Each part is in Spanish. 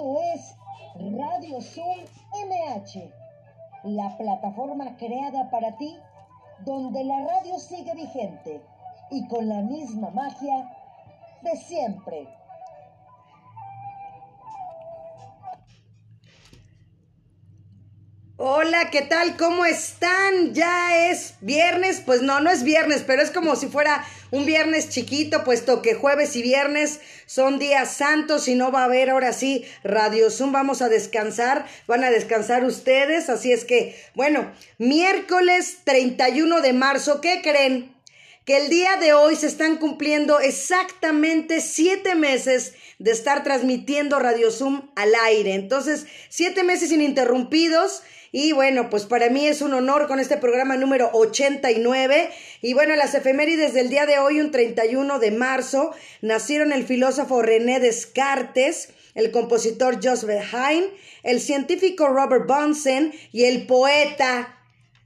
Radio Zoom MH, la plataforma creada para ti, donde la radio sigue vigente y con la misma magia de siempre. Hola, ¿qué tal? ¿Cómo están? Ya es viernes, pues no, no es viernes, pero es como si fuera un viernes chiquito, puesto que jueves y viernes son días santos y no va a haber ahora sí Radio Zoom, vamos a descansar, van a descansar ustedes, así es que, bueno, miércoles 31 de marzo, ¿qué creen? Que el día de hoy se están cumpliendo exactamente siete meses de estar transmitiendo Radio Zoom al aire. Entonces, siete meses ininterrumpidos. Y bueno, pues para mí es un honor con este programa número 89. Y bueno, las efemérides del día de hoy, un 31 de marzo, nacieron el filósofo René Descartes, el compositor Joseph Haydn, el científico Robert Bunsen y el poeta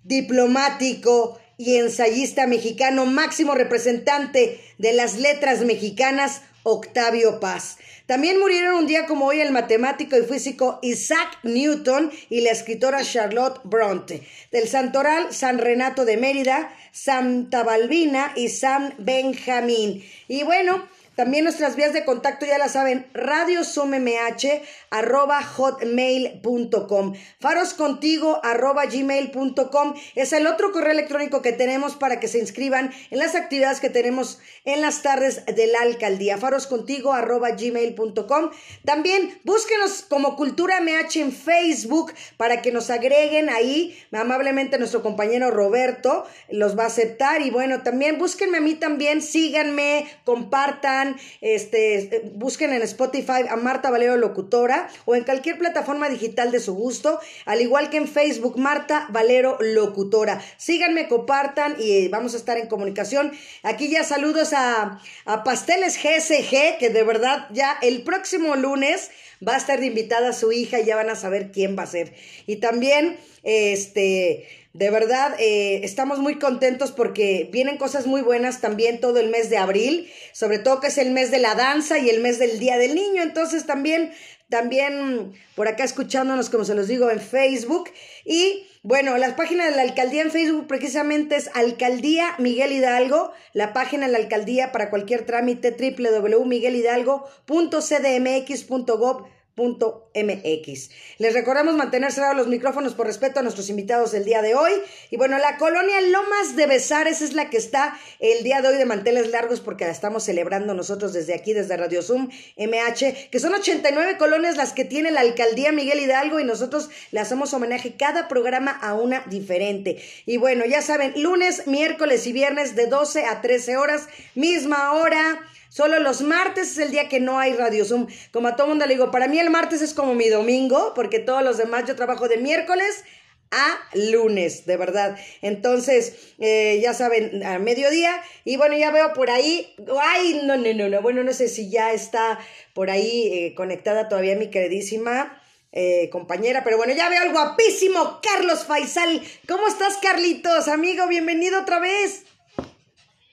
diplomático y ensayista mexicano, máximo representante de las letras mexicanas, Octavio Paz. También murieron un día como hoy el matemático y físico Isaac Newton y la escritora Charlotte Bronte. Del Santoral, San Renato de Mérida, Santa Balbina y San Benjamín. Y bueno, también nuestras vías de contacto ya la saben, radiosumMH arroba hotmail.com, faroscontigo arroba gmail.com es el otro correo electrónico que tenemos para que se inscriban en las actividades que tenemos en las tardes de la alcaldía, faroscontigo arroba gmail.com. También búsquenos como Cultura MH en Facebook para que nos agreguen ahí, amablemente nuestro compañero Roberto los va a aceptar. Y bueno, también búsquenme a mí también, síganme, compartan, este, busquen en Spotify a Marta Valero Locutora o en cualquier plataforma digital de su gusto, al igual que en Facebook Marta Valero Locutora. Síganme, compartan y vamos a estar en comunicación. Aquí ya saludos a, a Pasteles GSG, que de verdad ya el próximo lunes va a estar invitada su hija y ya van a saber quién va a ser. Y también, este, de verdad, eh, estamos muy contentos porque vienen cosas muy buenas también todo el mes de abril, sobre todo que es el mes de la danza y el mes del Día del Niño. Entonces también, también por acá escuchándonos, como se los digo, en Facebook. Y bueno, la página de la alcaldía en Facebook precisamente es Alcaldía Miguel Hidalgo, la página de la alcaldía para cualquier trámite www.miguelhidalgo.cdmx.gov MX. Les recordamos mantener cerrados los micrófonos por respeto a nuestros invitados del día de hoy. Y bueno, la colonia Lomas de Besares es la que está el día de hoy de manteles largos porque la estamos celebrando nosotros desde aquí, desde Radio Zoom MH, que son 89 colonias las que tiene la alcaldía Miguel Hidalgo y nosotros le hacemos homenaje cada programa a una diferente. Y bueno, ya saben, lunes, miércoles y viernes de 12 a 13 horas, misma hora Solo los martes es el día que no hay Radio Zoom. Como a todo mundo le digo, para mí el martes es como mi domingo, porque todos los demás yo trabajo de miércoles a lunes, de verdad. Entonces, eh, ya saben, a mediodía. Y bueno, ya veo por ahí. Ay, no, no, no, no. Bueno, no sé si ya está por ahí eh, conectada todavía mi queridísima. Eh, compañera, pero bueno, ya veo al guapísimo Carlos Faisal. ¿Cómo estás, Carlitos? Amigo, bienvenido otra vez.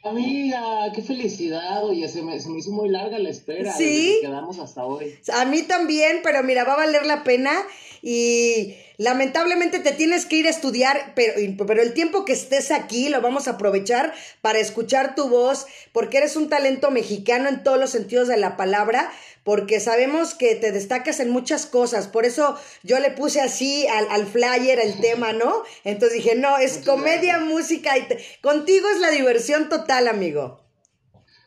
Amiga, qué felicidad, oye, se me, se me hizo muy larga la espera. Sí. quedamos hasta hoy. A mí también, pero mira, va a valer la pena y lamentablemente te tienes que ir a estudiar, pero, pero el tiempo que estés aquí lo vamos a aprovechar para escuchar tu voz, porque eres un talento mexicano en todos los sentidos de la palabra, porque sabemos que te destacas en muchas cosas, por eso yo le puse así al, al flyer el tema, ¿no? Entonces dije, no, es comedia, música, y contigo es la diversión total, amigo.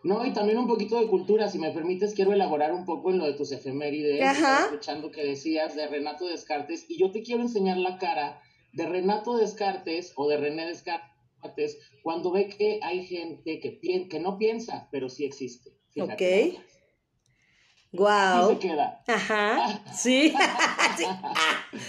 No, y también un poquito de cultura, si me permites, quiero elaborar un poco en lo de tus efemérides, escuchando que decías de Renato Descartes, y yo te quiero enseñar la cara de Renato Descartes o de René Descartes cuando ve que hay gente que, que no piensa, pero sí existe. ok. Wow. se queda. Ajá. Sí.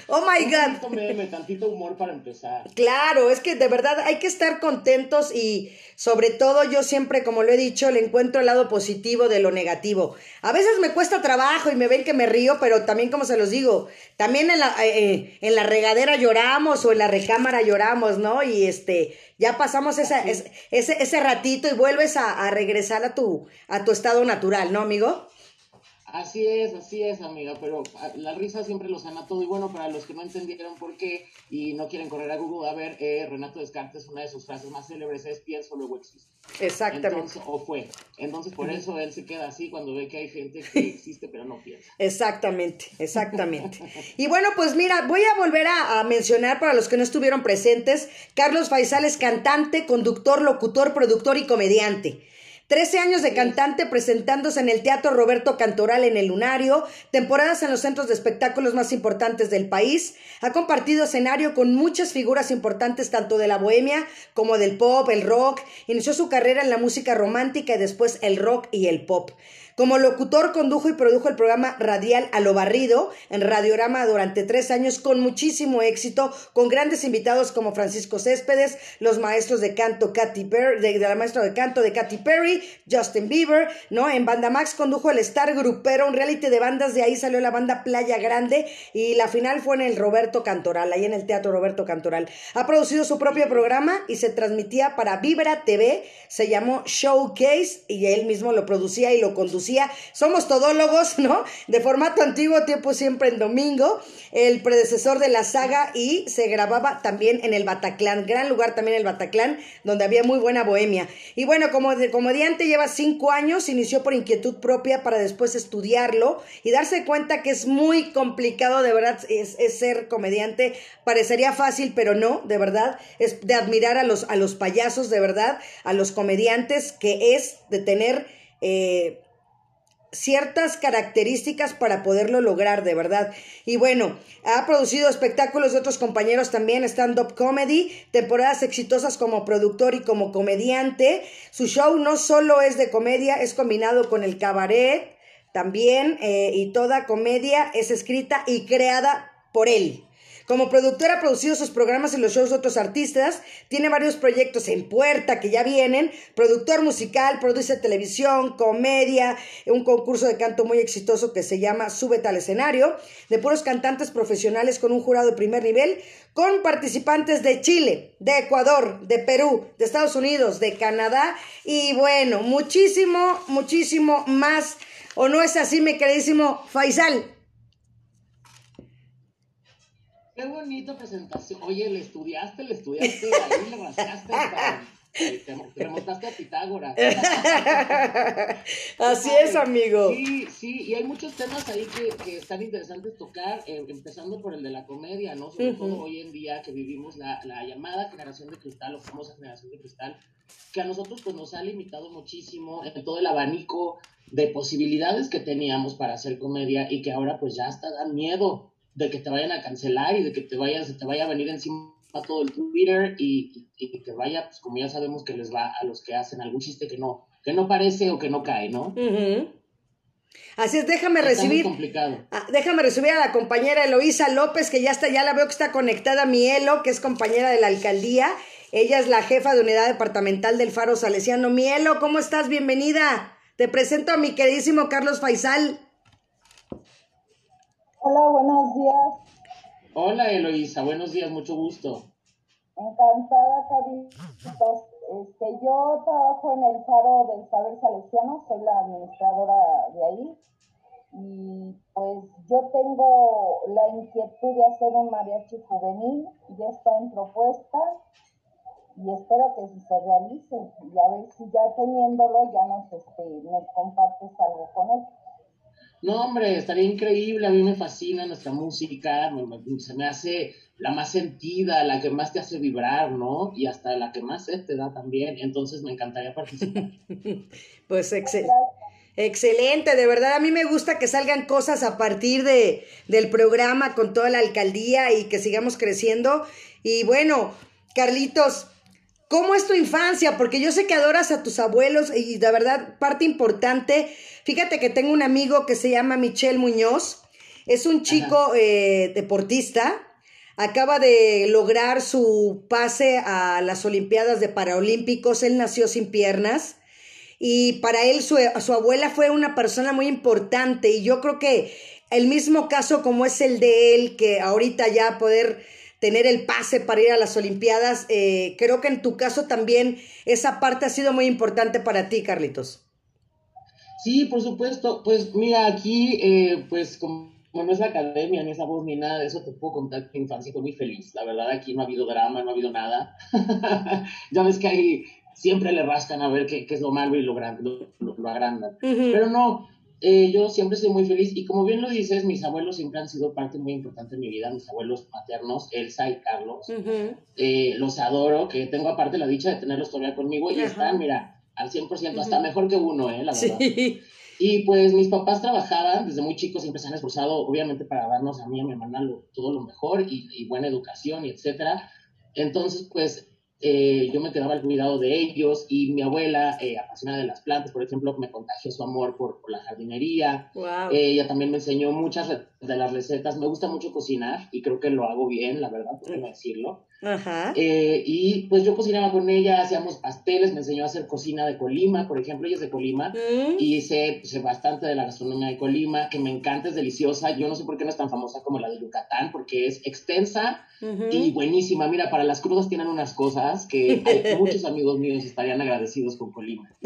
Oh my God. Meme, tantito humor para empezar. Claro, es que de verdad hay que estar contentos y sobre todo yo siempre, como lo he dicho, le encuentro el lado positivo de lo negativo. A veces me cuesta trabajo y me ven que me río, pero también como se los digo, también en la, eh, eh, en la regadera lloramos o en la recámara lloramos, ¿no? Y este, ya pasamos esa, ese, ese ratito y vuelves a, a regresar a tu, a tu estado natural, ¿no, amigo? Así es, así es, amiga, pero ah, la risa siempre lo sana todo. Y bueno, para los que no entendieron por qué y no quieren correr a Google, a ver, eh, Renato Descartes, una de sus frases más célebres es pienso, luego existe. Exactamente. o fue. Entonces, por eso él se queda así cuando ve que hay gente que existe pero no piensa. Exactamente, exactamente. y bueno, pues mira, voy a volver a, a, mencionar para los que no estuvieron presentes, Carlos Faisal es cantante, conductor, locutor, productor y comediante. Trece años de cantante presentándose en el Teatro Roberto Cantoral en el Lunario, temporadas en los centros de espectáculos más importantes del país. Ha compartido escenario con muchas figuras importantes tanto de la bohemia como del pop, el rock. Inició su carrera en la música romántica y después el rock y el pop. Como locutor, condujo y produjo el programa radial A lo Barrido en Radiorama durante tres años con muchísimo éxito, con grandes invitados como Francisco Céspedes, los maestros de canto Katy Perry, de, la maestra de canto de Katy Perry, Justin Bieber, ¿no? En Banda Max condujo el Star Grupero, un reality de bandas, de ahí salió la banda Playa Grande y la final fue en el Roberto Cantoral, ahí en el Teatro Roberto Cantoral. Ha producido su propio programa y se transmitía para Vibra TV, se llamó Showcase y él mismo lo producía y lo conducía somos todólogos, ¿no? De formato antiguo, tiempo siempre en domingo, el predecesor de la saga y se grababa también en el Bataclan, gran lugar también el Bataclan, donde había muy buena bohemia. Y bueno, como de comediante lleva cinco años, inició por inquietud propia para después estudiarlo y darse cuenta que es muy complicado, de verdad, es, ser comediante. Parecería fácil, pero no, de verdad, es de admirar a los, a los payasos, de verdad, a los comediantes, que es de tener... Eh, ciertas características para poderlo lograr, de verdad. Y bueno, ha producido espectáculos de otros compañeros también, stand-up comedy, temporadas exitosas como productor y como comediante. Su show no solo es de comedia, es combinado con el cabaret también, eh, y toda comedia es escrita y creada por él. Como productora ha producido sus programas en los shows de otros artistas, tiene varios proyectos en puerta que ya vienen, productor musical, produce televisión, comedia, un concurso de canto muy exitoso que se llama Súbete al escenario, de puros cantantes profesionales con un jurado de primer nivel, con participantes de Chile, de Ecuador, de Perú, de Estados Unidos, de Canadá y bueno, muchísimo, muchísimo más. ¿O no es así, mi queridísimo Faisal? Qué bonita presentación. Oye, le estudiaste, le estudiaste, ahí le rascaste te, te remontaste a Pitágoras. Así es, amigo. Sí, sí, y hay muchos temas ahí que, que están interesantes tocar, eh, empezando por el de la comedia, ¿no? Sobre todo hoy en día que vivimos la, la llamada generación de cristal o famosa generación de cristal, que a nosotros pues nos ha limitado muchísimo en todo el abanico de posibilidades que teníamos para hacer comedia y que ahora pues ya hasta dan miedo de que te vayan a cancelar y de que te vayas, te vaya a venir encima todo el Twitter y, y, que vaya, pues como ya sabemos que les va a los que hacen algún chiste que no, que no parece o que no cae, ¿no? Así es, déjame recibir. complicado. Ah, déjame recibir a la compañera Eloísa López, que ya está, ya la veo que está conectada a mi Elo, que es compañera de la alcaldía. Ella es la jefa de unidad departamental del Faro Salesiano. Mielo, ¿cómo estás? Bienvenida. Te presento a mi queridísimo Carlos Faisal. Hola, buenos días. Hola Eloisa, buenos días, mucho gusto. Encantada, Carlitos. Este, yo trabajo en el Faro del Saber Salesiano, soy la administradora de ahí. Y pues yo tengo la inquietud de hacer un mariachi juvenil, ya está en propuesta y espero que se realice y a ver si ya teniéndolo ya nos, este, nos compartes algo con él. No, hombre, estaría increíble, a mí me fascina nuestra música, se me hace la más sentida, la que más te hace vibrar, ¿no? Y hasta la que más te da también, entonces me encantaría participar. pues excelente. Excelente, de verdad a mí me gusta que salgan cosas a partir de, del programa con toda la alcaldía y que sigamos creciendo. Y bueno, Carlitos, ¿cómo es tu infancia? Porque yo sé que adoras a tus abuelos y de verdad parte importante Fíjate que tengo un amigo que se llama Michelle Muñoz, es un chico eh, deportista, acaba de lograr su pase a las Olimpiadas de Paralímpicos, él nació sin piernas. Y para él su, su abuela fue una persona muy importante. Y yo creo que el mismo caso como es el de él, que ahorita ya poder tener el pase para ir a las Olimpiadas, eh, creo que en tu caso también esa parte ha sido muy importante para ti, Carlitos. Sí, por supuesto. Pues mira, aquí, eh, pues como no es la academia, ni esa voz, ni nada de eso, te puedo contar que mi infancia fue muy feliz. La verdad, aquí no ha habido drama, no ha habido nada. ya ves que ahí siempre le rascan a ver qué, es lo malo y lo, lo, agrandan. Pero no, eh, yo siempre soy muy feliz y como bien lo dices, mis abuelos siempre han sido parte muy importante de mi vida, mis abuelos maternos, Elsa y Carlos. Eh, los adoro, que tengo aparte la dicha de tenerlos todavía conmigo y están, mira, al 100%, hasta mejor que uno, ¿eh? La verdad. Y pues mis papás trabajaban desde muy chicos, siempre se han esforzado, obviamente, para darnos a mí y a mi hermana todo lo mejor y, y buena educación y etcétera. Entonces, pues eh, yo me quedaba al cuidado de ellos y mi abuela, eh, apasionada de las plantas, por ejemplo, me contagió su amor por, la jardinería. ella también me enseñó muchas de las recetas. Me gusta mucho cocinar y creo que lo hago bien, la verdad, por no decirlo. Ajá. Eh, y pues yo cocinaba con ella, hacíamos pasteles, me enseñó a hacer cocina de Colima, por ejemplo, ella es de Colima, mm. y sé, sé, bastante de la gastronomía de Colima, que me encanta, es deliciosa. Yo no sé por qué no es tan famosa como la de Yucatán, porque es extensa y buenísima. Mira, para las crudas tienen unas cosas que muchos amigos míos estarían agradecidos con Colima.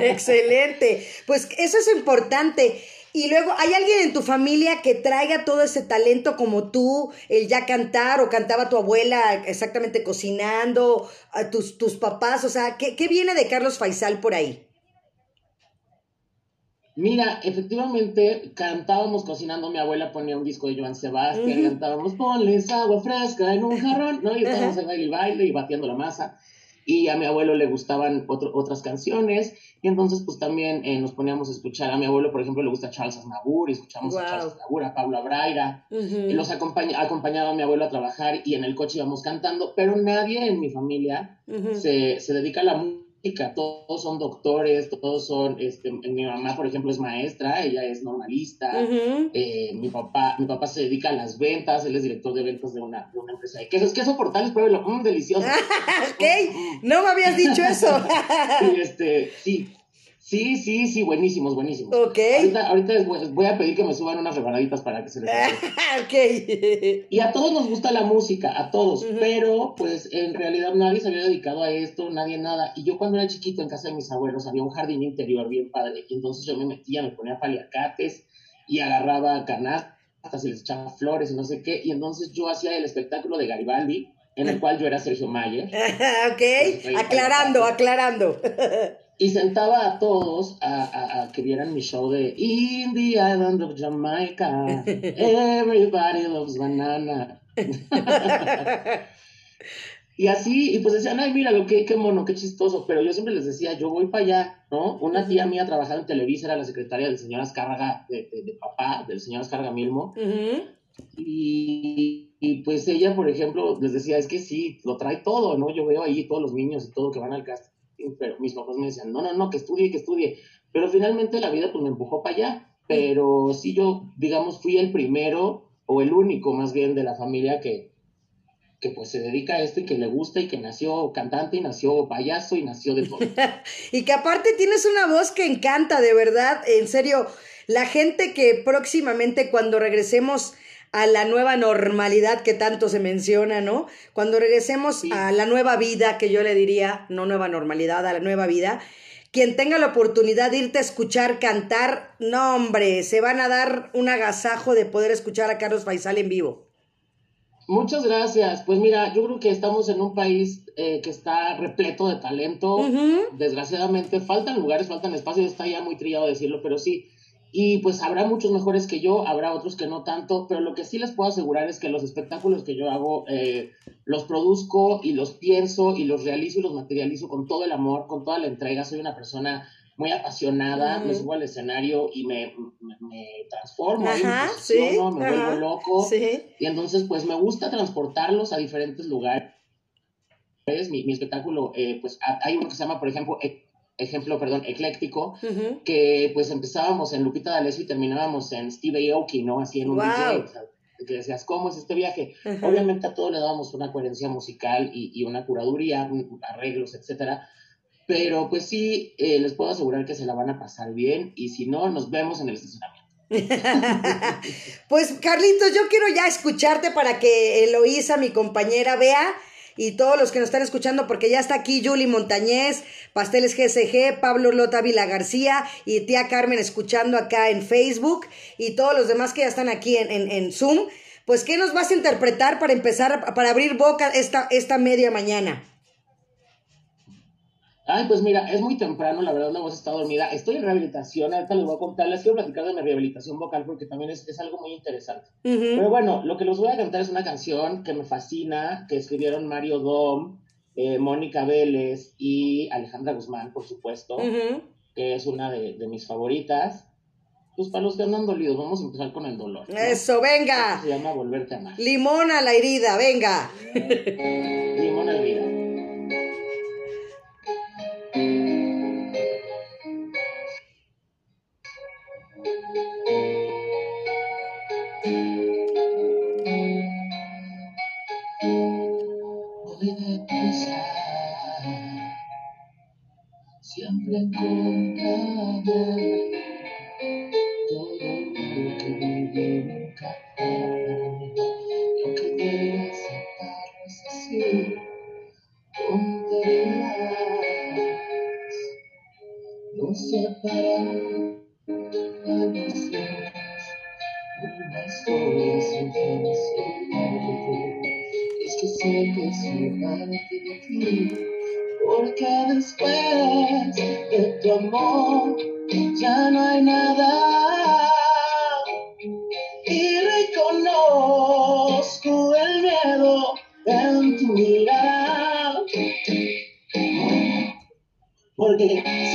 Excelente. Pues eso es importante. Y luego, ¿hay alguien en tu familia que traiga todo ese talento como tú, el ya cantar o cantaba tu abuela exactamente cocinando, a tus, tus papás? O sea, ¿qué, ¿qué, viene de Carlos Faisal por ahí? Mira, efectivamente, cantábamos cocinando, mi abuela ponía un disco de Joan Sebastián, cantábamos, ponles agua fresca en un jarrón, ¿no? Y estábamos en el baile y batiendo la masa y a mi abuelo le gustaban otras canciones, y entonces pues también eh, nos poníamos a escuchar, a mi abuelo por ejemplo le gusta Charles Aznavour, y escuchamos a Charles Aznavour, a Pablo Abraira, y los acompañaba a mi abuelo a trabajar y en el coche íbamos cantando, pero nadie en mi familia se, se dedica a la música todos son doctores, todos son, este, mi mamá, por ejemplo, es maestra, ella es normalista, eh, mi papá, mi papá se dedica a las ventas, él es director de ventas de una, de una empresa de quesos, queso portales, pruébelo, mmm, delicioso. ok, no me habías dicho eso. y este, sí, Sí, sí, sí, buenísimos, buenísimos. Ok. Ahorita, ahorita voy a pedir que me suban unas rebanaditas para que se les ok. Y a todos nos gusta la música, a todos, pero pues en realidad nadie se había dedicado a esto, nadie nada. Y yo cuando era chiquito en casa de mis abuelos había un jardín interior bien padre, y entonces yo me metía, me ponía paliacates y agarraba canastas y les echaba flores y no sé qué, y entonces yo hacía el espectáculo de Garibaldi, en el cual yo era Sergio Mayer. ok, aclarando, aclarando. y sentaba a todos a, que vieran mi show de In the Island of Jamaica, everybody loves banana. y así, y pues decían, ay, míralo, qué, qué mono, qué chistoso, pero yo siempre les decía, yo voy para allá, ¿no? Una tía mía trabajaba en Televisa, era la secretaria del señor Azcárraga, de, papá, del señor Azcárraga Milmo, y, y, pues ella, por ejemplo, les decía, es que sí, lo trae todo, ¿no? Yo veo ahí todos los niños y todo que van al casting pero mis papás me decían, no, no, no, que estudie, que estudie. Pero finalmente la vida pues me empujó para allá. Pero sí yo, digamos, fui el primero o el único más bien de la familia que, que pues se dedica a esto y que le gusta y que nació cantante y nació payaso y nació de todo. y que aparte tienes una voz que encanta, de verdad, en serio, la gente que próximamente cuando regresemos a la nueva normalidad que tanto se menciona, ¿no? Cuando regresemos a la nueva vida, que yo le diría, no nueva normalidad, a la nueva vida, quien tenga la oportunidad de irte a escuchar cantar, no hombre, se van a dar un agasajo de poder escuchar a Carlos Faisal en vivo. Muchas gracias. Pues mira, yo creo que estamos en un país eh, que está repleto de talento. Desgraciadamente faltan lugares, faltan espacios, está ya muy trillado decirlo, pero sí, y pues habrá muchos mejores que yo, habrá otros que no tanto, pero lo que sí les puedo asegurar es que los espectáculos que yo hago eh, los produzco y los pienso y los realizo y los materializo con todo el amor, con toda la entrega. Soy una persona muy apasionada, me subo al escenario y me, me, transformo, me, vuelvo loco. Y entonces pues me gusta transportarlos a diferentes lugares. Mi, mi espectáculo, eh, pues hay uno que se llama, por ejemplo, ejemplo, perdón, ecléctico, que pues empezábamos en Lupita D'Alessio y terminábamos en Steve Aoki, ¿no? Así en un DJ, que decías, ¿cómo es este viaje? Obviamente a todo le dábamos una coherencia musical y, una curaduría, arreglos, etcétera, pero pues sí, eh, les puedo asegurar que se la van a pasar bien y si no, nos vemos en el estacionamiento. pues Carlitos, yo quiero ya escucharte para que Eloísa, mi compañera, vea y todos los que nos están escuchando, porque ya está aquí Julie Montañez, Pasteles GSG, Pablo Lota Vila García y tía Carmen escuchando acá en Facebook y todos los demás que ya están aquí en, en, Zoom. Pues, ¿qué nos vas a interpretar para empezar, para abrir boca esta, esta media mañana? Ay, pues mira, es muy temprano, la verdad, la voz está dormida. Estoy en rehabilitación, ahorita les voy a contar, les quiero platicar de mi rehabilitación vocal porque también es, algo muy interesante. Pero bueno, lo que les voy a cantar es una canción que me fascina, que escribieron Mario Dom, eh, Mónica Vélez y Alejandra Guzmán, por supuesto, que es una de, mis favoritas. Pues para los que andan dolidos, vamos a empezar con el dolor. Eso, venga. se llama Volverte a amar. Limón a la herida, venga. Limón a la herida. Thank.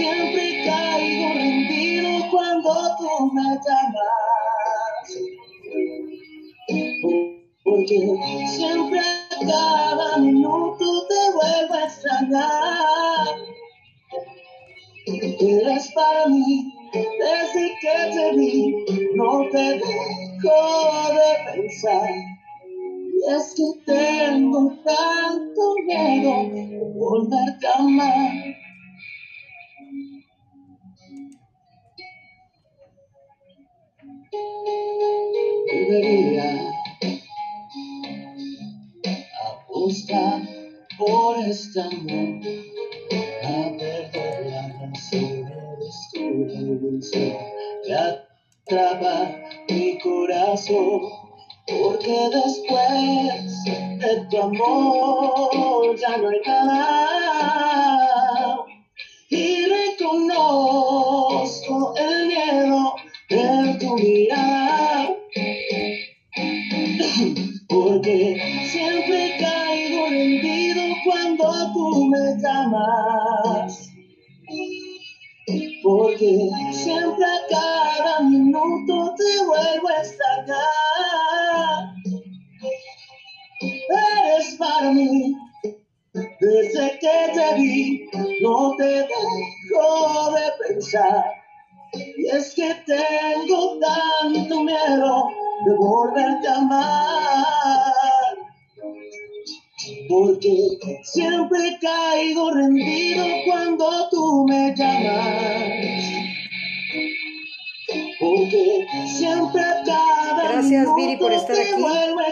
Viri por estar aquí.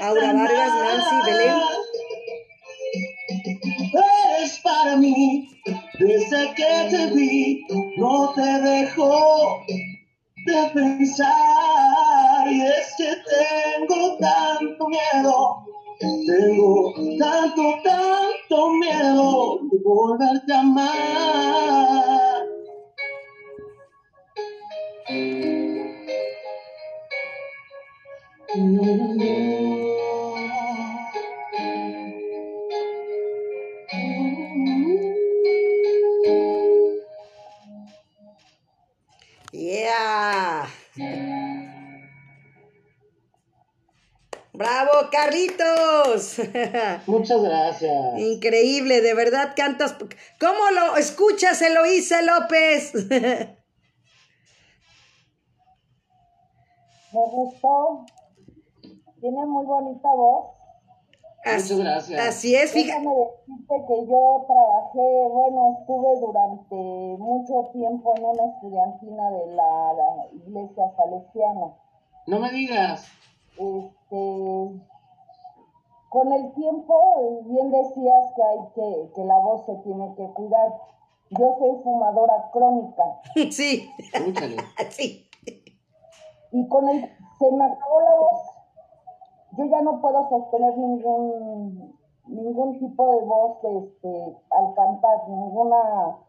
Aura Vargas, Nancy, Belén. Muchas gracias. Increíble, de verdad cantas. ¿Cómo lo escuchas, Eloísa López? Me gustó. Tiene muy bonita voz. Muchas gracias. Así es, fíjate. Déjame decirte que yo trabajé, bueno, estuve durante mucho tiempo en una estudiantina de la, la iglesia salesiana. No me digas. Este, con el tiempo, bien decías que hay que, que la voz se tiene que cuidar. Yo soy fumadora crónica. Sí. sí. Y con el, se me acabó la voz. Yo ya no puedo sostener ningún, ningún tipo de voz este, al cantar, ninguna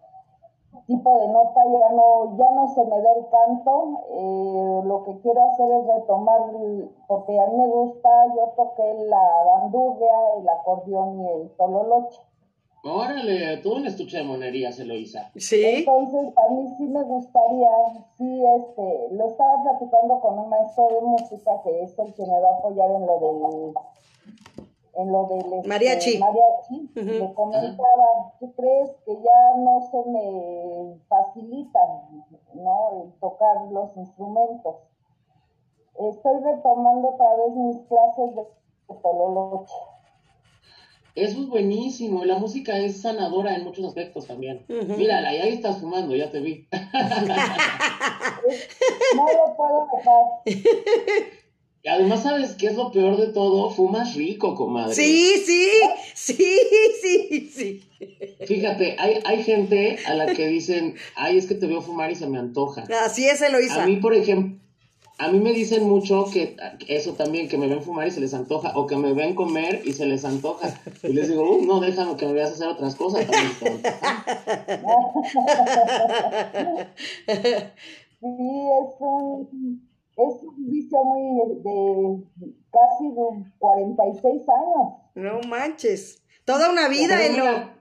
tipo de nota, ya no, ya no se me da el canto. Eh, lo que quiero hacer es retomar, porque a mí me gusta, yo toqué la bandurria, el acordeón y el tololoche. Órale, tú un estuche de monerías, Eloisa. Sí. Entonces, a mí sí me gustaría, sí, este, lo estaba platicando con un maestro de música que es el que me va a apoyar en lo del en lo del este, mariachi, mariachi me comentaba, ¿qué crees? Que ya no se me facilita, ¿no? El tocar los instrumentos. Estoy retomando otra vez mis clases de tololoche. Eso es buenísimo, la música es sanadora en muchos aspectos también. Mírala, ahí estás fumando, ya te vi. no lo puedo dejar. Y además, ¿sabes qué es lo peor de todo? Fumas rico, comadre. Sí, sí, sí, sí, sí. Fíjate, hay, hay gente a la que dicen, ay, es que te veo fumar y se me antoja. Así es, Eloisa. A mí, por ejemplo, a mí me dicen mucho que eso también, que me ven fumar y se les antoja, o que me ven comer y se les antoja. Y les digo, uh, no, déjame que me veas hacer otras cosas. sí, es un es un vicio muy de casi de 46 años. No manches. Toda una vida, Elo.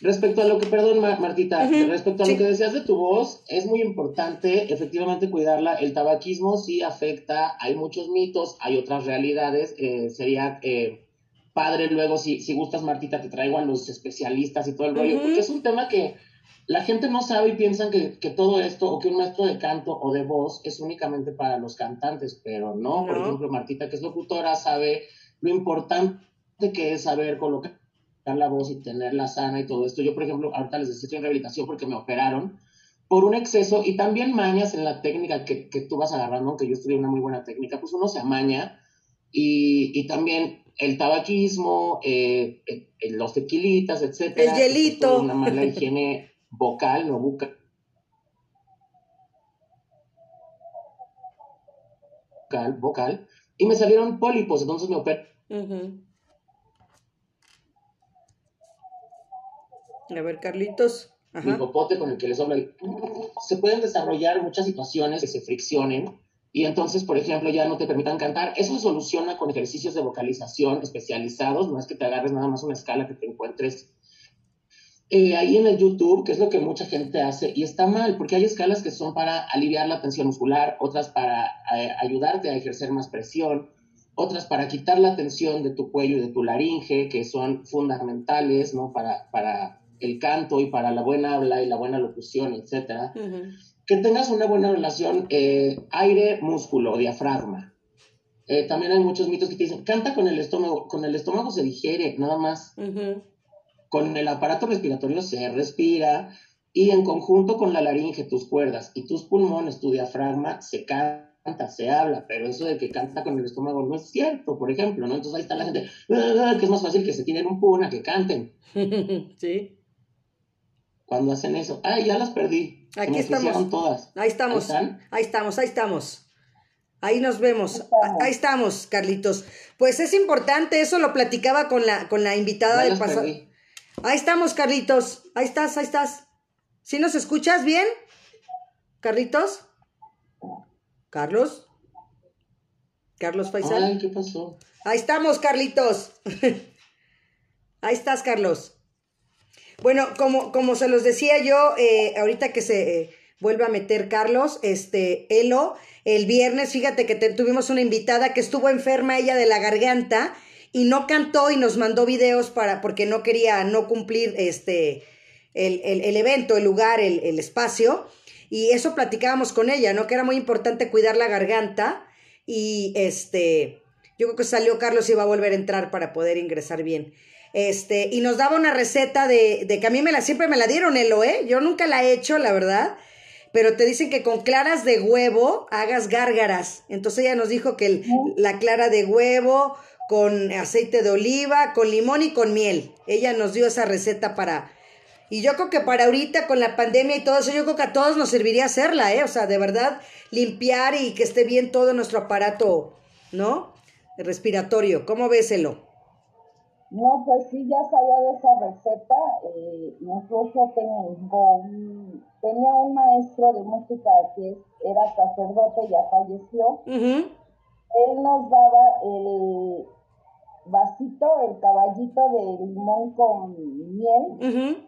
Respecto a lo que, perdón, Martita, respecto a lo que decías de tu voz, es muy importante efectivamente cuidarla. El tabaquismo sí afecta, hay muchos mitos, hay otras realidades. Eh, sería eh, padre luego, si, si gustas, Martita, te traigo a los especialistas y todo el rollo, porque es un tema que la gente no sabe y piensan que, todo esto o que un maestro de canto o de voz es únicamente para los cantantes, pero no. Por ejemplo, Martita, que es locutora, sabe lo importante que es saber colocar la voz y tenerla sana y todo esto. Yo, por ejemplo, ahorita les decía estoy en rehabilitación porque me operaron por un exceso y también mañas en la técnica que, tú vas agarrando, aunque yo estudié una muy buena técnica, pues uno se amaña y, también el tabaquismo, eh, eh, los tequilitas, etcétera. El hielito. Una mala higiene vocal, no bucal. Vocal, vocal, y me salieron pólipos, entonces me operé. A ver, Carlitos. Mi popote con el que les habla. Se pueden desarrollar muchas situaciones que se friccionen y entonces, por ejemplo, ya no te permitan cantar. Eso se soluciona con ejercicios de vocalización especializados. No es que te agarres nada más una escala que te encuentres eh, ahí en el YouTube, que es lo que mucha gente hace, y está mal, porque hay escalas que son para aliviar la tensión muscular, otras para eh, ayudarte a ejercer más presión, otras para quitar la tensión de tu cuello y de tu laringe, que son fundamentales, ¿no? Para, para el canto y para la buena habla y la buena locución, etcétera. Que tengas una buena relación eh, aire-músculo, diafragma. también hay muchos mitos que te dicen, canta con el estómago, con el estómago se digiere, nada más. Con el aparato respiratorio se respira y en conjunto con la laringe, tus cuerdas y tus pulmones, tu diafragma, se canta, se habla, pero eso de que canta con el estómago no es cierto, por ejemplo, ¿no? Entonces ahí está la gente, ah, que es más fácil que se tiren un puna, que canten. Sí. Cuando hacen eso, ay, ya las perdí. Aquí estamos. todas. Ahí estamos. Ahí, estamos, ahí estamos. Ahí nos vemos. Ahí estamos, Carlitos. Pues es importante, eso lo platicaba con la, con la invitada del pasado. Ahí estamos, Carlitos. Ahí estás, ahí estás. ¿Sí nos escuchas bien? Carlitos. Carlos. Carlos Faisal. Ay, ¿qué pasó? Ahí estamos, Carlitos. ahí estás, Carlos. Bueno, como, como se los decía yo, eh, ahorita que se eh, vuelve a meter Carlos, este, Elo, el viernes, fíjate que tuvimos una invitada que estuvo enferma ella de la garganta y no cantó y nos mandó videos para, porque no quería no cumplir este, el, el, evento, el lugar, el, el, espacio. Y eso platicábamos con ella, ¿no? Que era muy importante cuidar la garganta. Y este, yo creo que salió Carlos y va a volver a entrar para poder ingresar bien. Este, y nos daba una receta de, de que a mí me la, siempre me la dieron, Elo, ¿eh? Yo nunca la he hecho, la verdad pero te dicen que con claras de huevo hagas gárgaras. Entonces ella nos dijo que la clara de huevo con aceite de oliva, con limón y con miel. Ella nos dio esa receta para... Y yo creo que para ahorita con la pandemia y todo eso, yo creo que a todos nos serviría hacerla, ¿eh? O sea, de verdad, limpiar y que esté bien todo nuestro aparato, ¿no? Respiratorio. ¿Cómo véselo? No, pues sí, ya sabía de esa receta. Eh, incluso tengo un, tenía un maestro de música que era sacerdote, ya falleció. Él nos daba el vasito, el caballito de limón con miel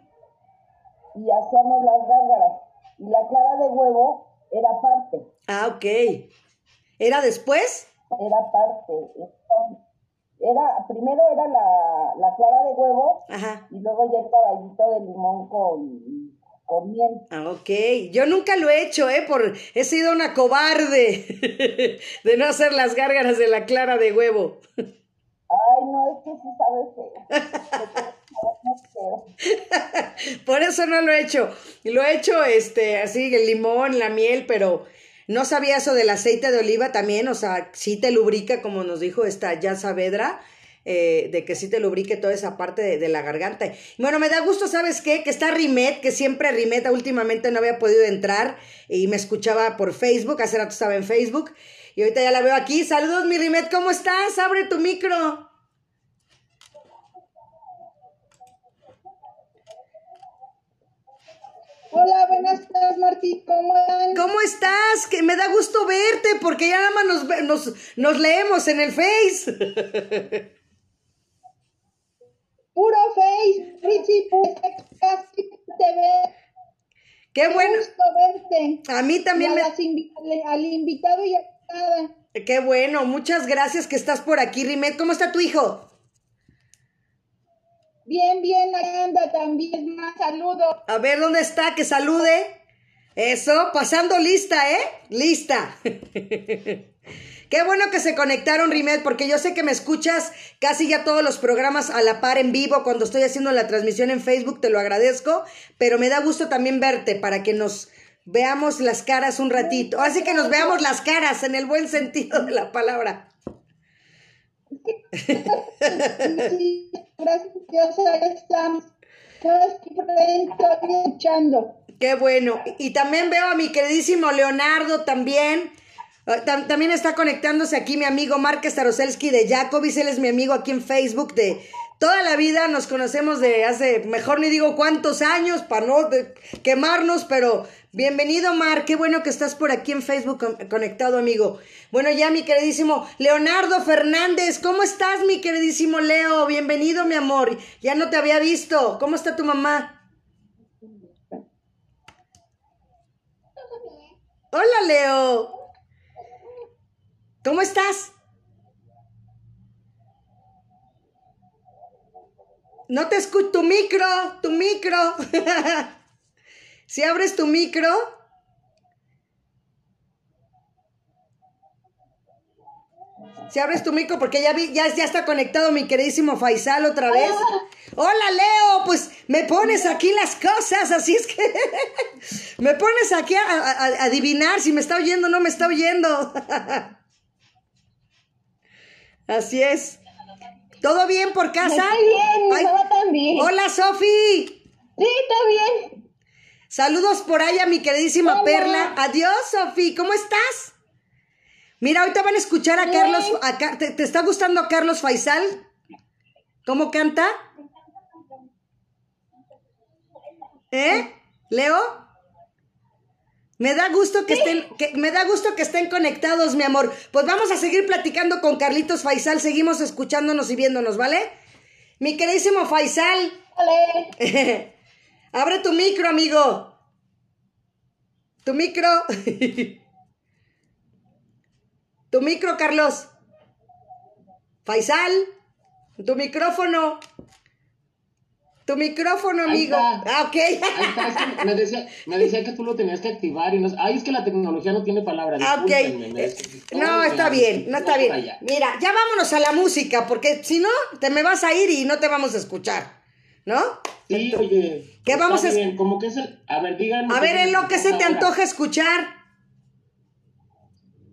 y hacíamos las gárgaras. Y la clara de huevo era parte. Ah, ok. ¿Era después? Era parte. Era, primero era la, la clara de huevo y luego ya el caballito de limón con, con miel. Ah, ok. Yo nunca lo he hecho, ¿eh? Por, he sido una cobarde de no hacer las gárgaras de la clara de huevo. Ay, no, es que sí sabes Por eso no lo he hecho. Lo he hecho, este, así, el limón, la miel, pero no sabía eso del aceite de oliva también, o sea, sí te lubrica, como nos dijo esta ya Saavedra, eh, de que sí te lubrique toda esa parte de, la garganta. Bueno, me da gusto, ¿sabes qué? Que está Rimet, que siempre Rimet últimamente no había podido entrar y me escuchaba por Facebook, hace rato estaba en Facebook y ahorita ya la veo aquí. Saludos, mi Rimet, ¿cómo estás? Abre tu micro. Hola, buenas tardes, Martín. ¿Cómo estás? ¿Cómo estás? Que me da gusto verte porque ya nada más nos, nos, leemos en el Face. Puro Face, Richie, pues casi te ve. Qué bueno. gusto verte. A mí también me... al invitado y a. Qué bueno, muchas gracias que estás por aquí, Rimet. ¿Cómo está tu hijo? Bien, bien, anda también, más saludo. A ver, ¿dónde está? Que salude. Eso, pasando lista, ¿eh? Lista. Qué bueno que se conectaron, Rimet, porque yo sé que me escuchas casi ya todos los programas a la par en vivo cuando estoy haciendo la transmisión en Facebook, te lo agradezco, pero me da gusto también verte para que nos veamos las caras un ratito. Así que nos veamos las caras en el buen sentido de la palabra. Qué bueno. Y también veo a mi queridísimo Leonardo también. Ah, también está conectándose aquí mi amigo Márquez Staroselski de Jacobis. Él es mi amigo aquí en Facebook de toda la vida. Nos conocemos de hace, mejor ni digo cuántos años para no quemarnos, pero Bienvenido, Mar. Qué bueno que estás por aquí en Facebook conectado, amigo. Bueno, ya mi queridísimo Leonardo Fernández, ¿cómo estás, mi queridísimo Leo? Bienvenido, mi amor. Ya no te había visto. ¿Cómo está tu mamá? Hola, Leo. ¿Cómo estás? No te escucho. Tu micro, tu micro. Si abres tu micro. Si abres tu micro, porque ya vi, ya, ya está conectado mi queridísimo Faisal otra vez. Hola Leo, pues me pones aquí las cosas, así es que me pones aquí a, adivinar si me está oyendo o no me está oyendo. así es. ¿Todo bien por casa? Estoy bien, Hola Sofi. Sí, todo bien. Saludos por allá, mi queridísima Perla. Adiós, Sofi. ¿Cómo estás? Mira, ahorita van a escuchar a Carlos. ¿te, está gustando a Carlos Faisal? ¿Cómo canta? ¿Eh? ¿Leo? Me da gusto que estén, que, me da gusto que estén conectados, mi amor. Pues vamos a seguir platicando con Carlitos Faisal, seguimos escuchándonos y viéndonos, ¿vale? Mi queridísimo Faisal. Vale. Abre tu micro, amigo. Tu micro. tu micro, Carlos. Faisal. Tu micrófono. Tu micrófono, amigo. Ah, ok. me, decía, me, decía, que tú lo tenías que activar y no. Ay, es que la tecnología no tiene palabra. Ah, ok. no, está bien, no está bien. Mira, ya vámonos a la música, porque si no, te me vas a ir y no te vamos a escuchar. ¿No? Sí, oye. ¿Qué vamos a bien, como que es el, A ver, díganme. A ver, en lo que se te antoja escuchar.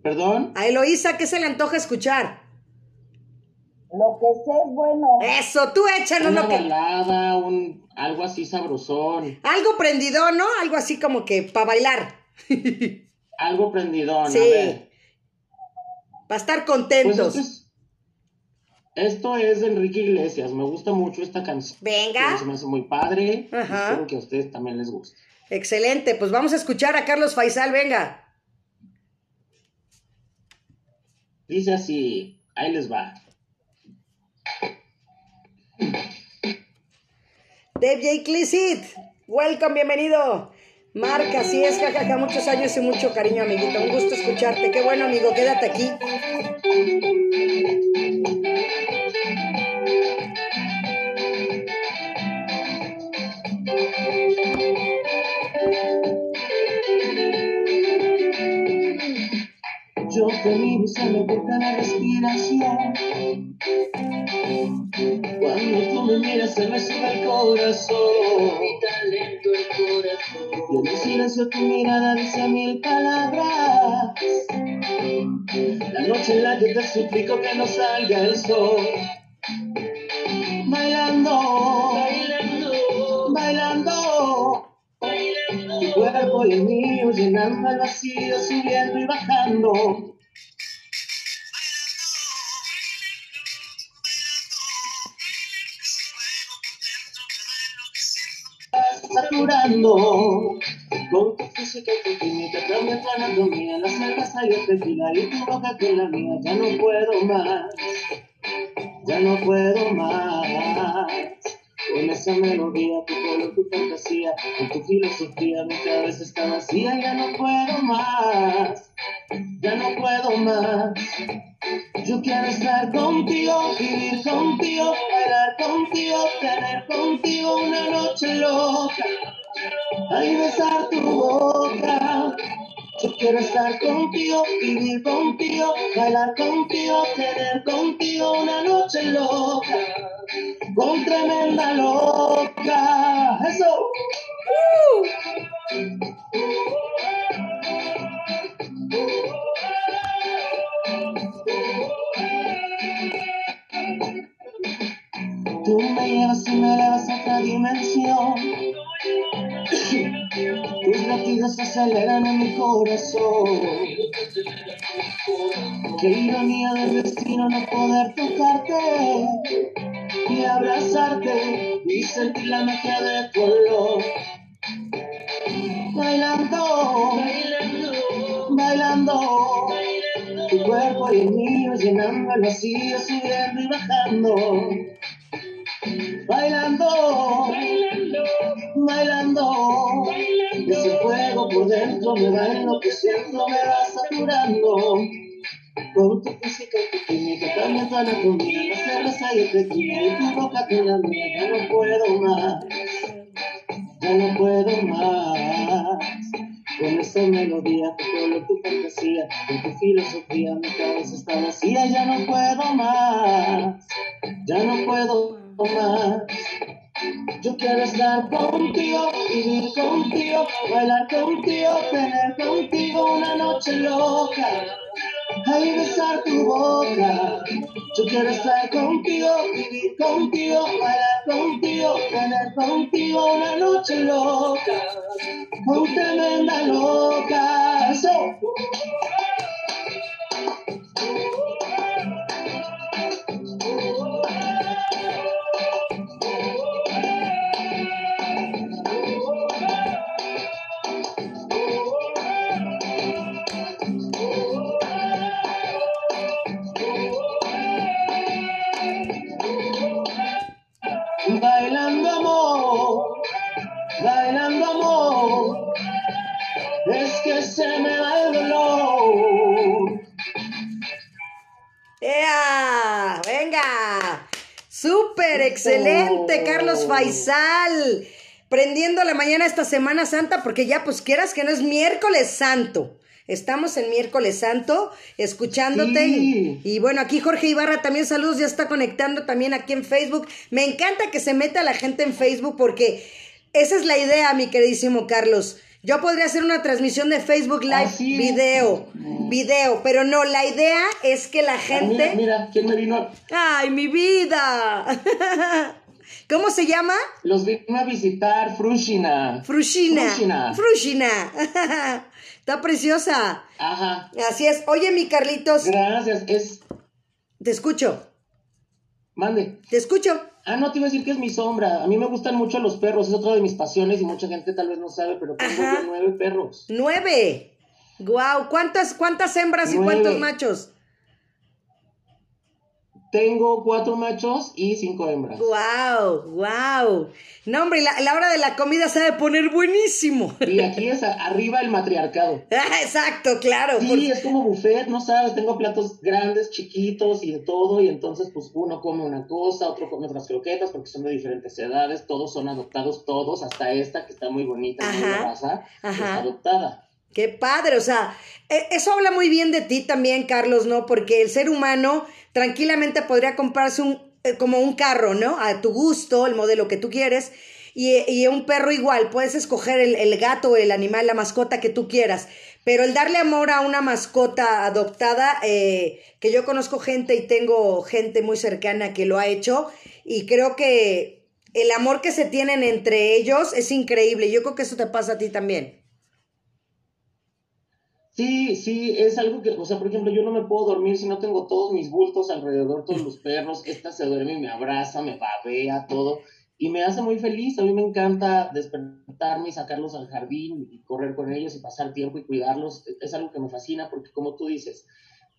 ¿Perdón? A Eloísa, ¿qué se le antoja escuchar? Lo que sé es bueno. Eso, tú échanos Una lo que. balada, un, algo así sabrosón. Algo prendido, ¿no? Algo así como que para bailar. Algo prendidón. Sí. A ver. Para estar Pues contentos. esto es, esto es de Enrique Iglesias. Me gusta mucho esta canción. Venga. Se me hace muy padre. y Ajá. Espero que a ustedes también les guste. Excelente, pues vamos a escuchar a Carlos Faisal, venga. Dice así, ahí les va. Dave J. Clissit, welcome, bienvenido. Marca, así es, jajaja, muchos años y mucho cariño, amiguito. Un gusto escucharte. Qué bueno, amigo, quédate aquí. Yo te me corta la respiración. Cuando tú me miras se me sube el corazón. Y en el silencio tu mirada dice mil palabras. La noche en la que te suplico que no salga el sol. Bailando, bailando, bailando. Tu cuerpo y el mío llenando el vacío, subiendo y bajando. Saturando con tu física y tu química, cambia tu anatomía, la cerveza y el tequila y tu boca con la mía, ya no puedo más, ya no puedo más. Con esa melodía, tu color, tu fantasía, con tu filosofía, mi cabeza está vacía, ya no puedo más, ya no puedo más. Yo quiero estar contigo, vivir contigo, bailar contigo, tener contigo una noche loca, ay besar tu boca. Yo quiero estar contigo, vivir contigo, bailar contigo, tener contigo una noche loca, con tremenda loca. Eso. Tú Latidos aceleran en mi corazón. Qué ironía del destino no poder tocarte y abrazarte y sentir la magia de tu olor. Bailando, bailando, tu cuerpo y el mío llenando el vacío, subiendo y bajando. Dentro me va enloqueciendo, me va saturando. Con tu física y tu química, cambia tu anatomía, la cerveza y el tequila, y tu boca con la mía, ya no puedo más, ya no puedo más. Con esa melodía, tu color, tu fantasía, con tu filosofía, mi cabeza está vacía, ya no puedo más, ya no puedo más. Yo quiero estar contigo, vivir contigo, bailar contigo, tener contigo una noche loca. Ay, besar tu boca. Yo quiero estar contigo, vivir contigo, bailar contigo, tener contigo una noche loca. Con tremenda loca. Eso. ¡Excelente, Carlos Faisal! Prendiendo la mañana esta Semana Santa, porque ya, pues quieras que no es miércoles santo. Estamos en miércoles santo, escuchándote. Sí. Y, y bueno, aquí Jorge Ibarra también saludos, ya está conectando también aquí en Facebook. Me encanta que se meta la gente en Facebook porque esa es la idea, mi queridísimo Carlos. Yo podría hacer una transmisión de Facebook Live, video, video, pero no, la idea es que la ah, gente... mira, mira, ¿quién me vino? ¡Ay, mi vida! ¿Cómo se llama? Los vino a visitar Frushina. Frushina. Frushina. Frushina. Está preciosa. Ajá. Así es. Oye, mi Carlitos. Gracias. Es. Te escucho. Mande. Te escucho. Ah, no, te iba a decir que es mi sombra. A mí me gustan mucho los perros, es otra de mis pasiones y mucha gente tal vez no sabe, pero tengo nueve perros. ¡Nueve! ¡Guau! ¿Cuántas, cuántas hembras y cuántos machos? Tengo cuatro machos y cinco hembras. ¡Wow! ¡Wow! No, hombre, la, la hora de la comida se debe poner buenísimo. Y aquí es arriba el matriarcado. Ah, exacto, claro. Sí, es como buffet, no sabes, tengo platos grandes, chiquitos y de todo, y entonces pues uno come una cosa, otro come otras croquetas porque son de diferentes edades, todos son adoptados, todos, hasta esta que está muy bonita, muy raza, es adoptada. Qué padre, o sea, e, eso habla muy bien de ti también, Carlos, ¿no? Porque el ser humano tranquilamente podría comprarse un, eh, como un carro, ¿no? A tu gusto, el modelo que tú quieres. Y, y un perro igual, puedes escoger el, el gato, el animal, la mascota que tú quieras. Pero el darle amor a una mascota adoptada, eh, que yo conozco gente y tengo gente muy cercana que lo ha hecho, y creo que el amor que se tienen entre ellos es increíble. Yo creo que eso te pasa a ti también. Sí, sí, es algo que, o sea, por ejemplo, yo no me puedo dormir si no tengo todos mis bultos alrededor, todos los perros, esta se duerme y me abraza, me babea, todo, y me hace muy feliz, a mí me encanta despertarme y sacarlos al jardín y correr con ellos y pasar tiempo y cuidarlos, es algo que me fascina porque como tú dices,